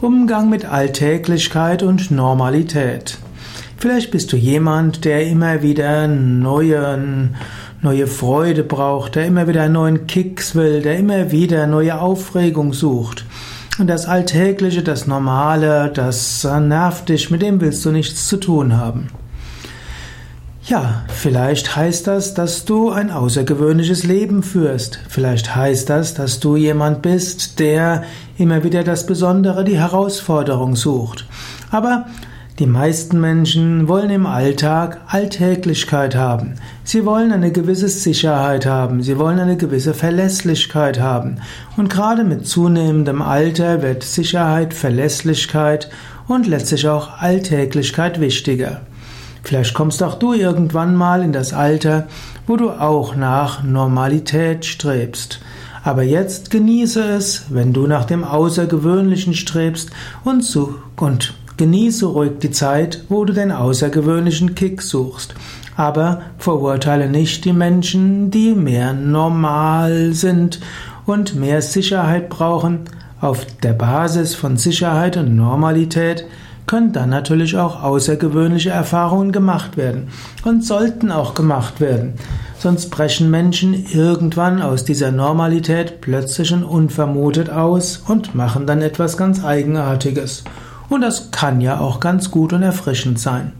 Umgang mit Alltäglichkeit und Normalität. Vielleicht bist du jemand, der immer wieder neue, neue Freude braucht, der immer wieder neuen Kicks will, der immer wieder neue Aufregung sucht. Und das Alltägliche, das Normale, das nervt dich, mit dem willst du nichts zu tun haben. Ja, vielleicht heißt das, dass du ein außergewöhnliches Leben führst. Vielleicht heißt das, dass du jemand bist, der immer wieder das Besondere, die Herausforderung sucht. Aber die meisten Menschen wollen im Alltag Alltäglichkeit haben. Sie wollen eine gewisse Sicherheit haben. Sie wollen eine gewisse Verlässlichkeit haben. Und gerade mit zunehmendem Alter wird Sicherheit, Verlässlichkeit und letztlich auch Alltäglichkeit wichtiger. Vielleicht kommst auch du irgendwann mal in das Alter, wo du auch nach Normalität strebst. Aber jetzt genieße es, wenn du nach dem Außergewöhnlichen strebst und, so, und genieße ruhig die Zeit, wo du den außergewöhnlichen Kick suchst. Aber verurteile nicht die Menschen, die mehr normal sind und mehr Sicherheit brauchen. Auf der Basis von Sicherheit und Normalität können dann natürlich auch außergewöhnliche Erfahrungen gemacht werden und sollten auch gemacht werden. Sonst brechen Menschen irgendwann aus dieser Normalität plötzlich und unvermutet aus und machen dann etwas ganz Eigenartiges. Und das kann ja auch ganz gut und erfrischend sein.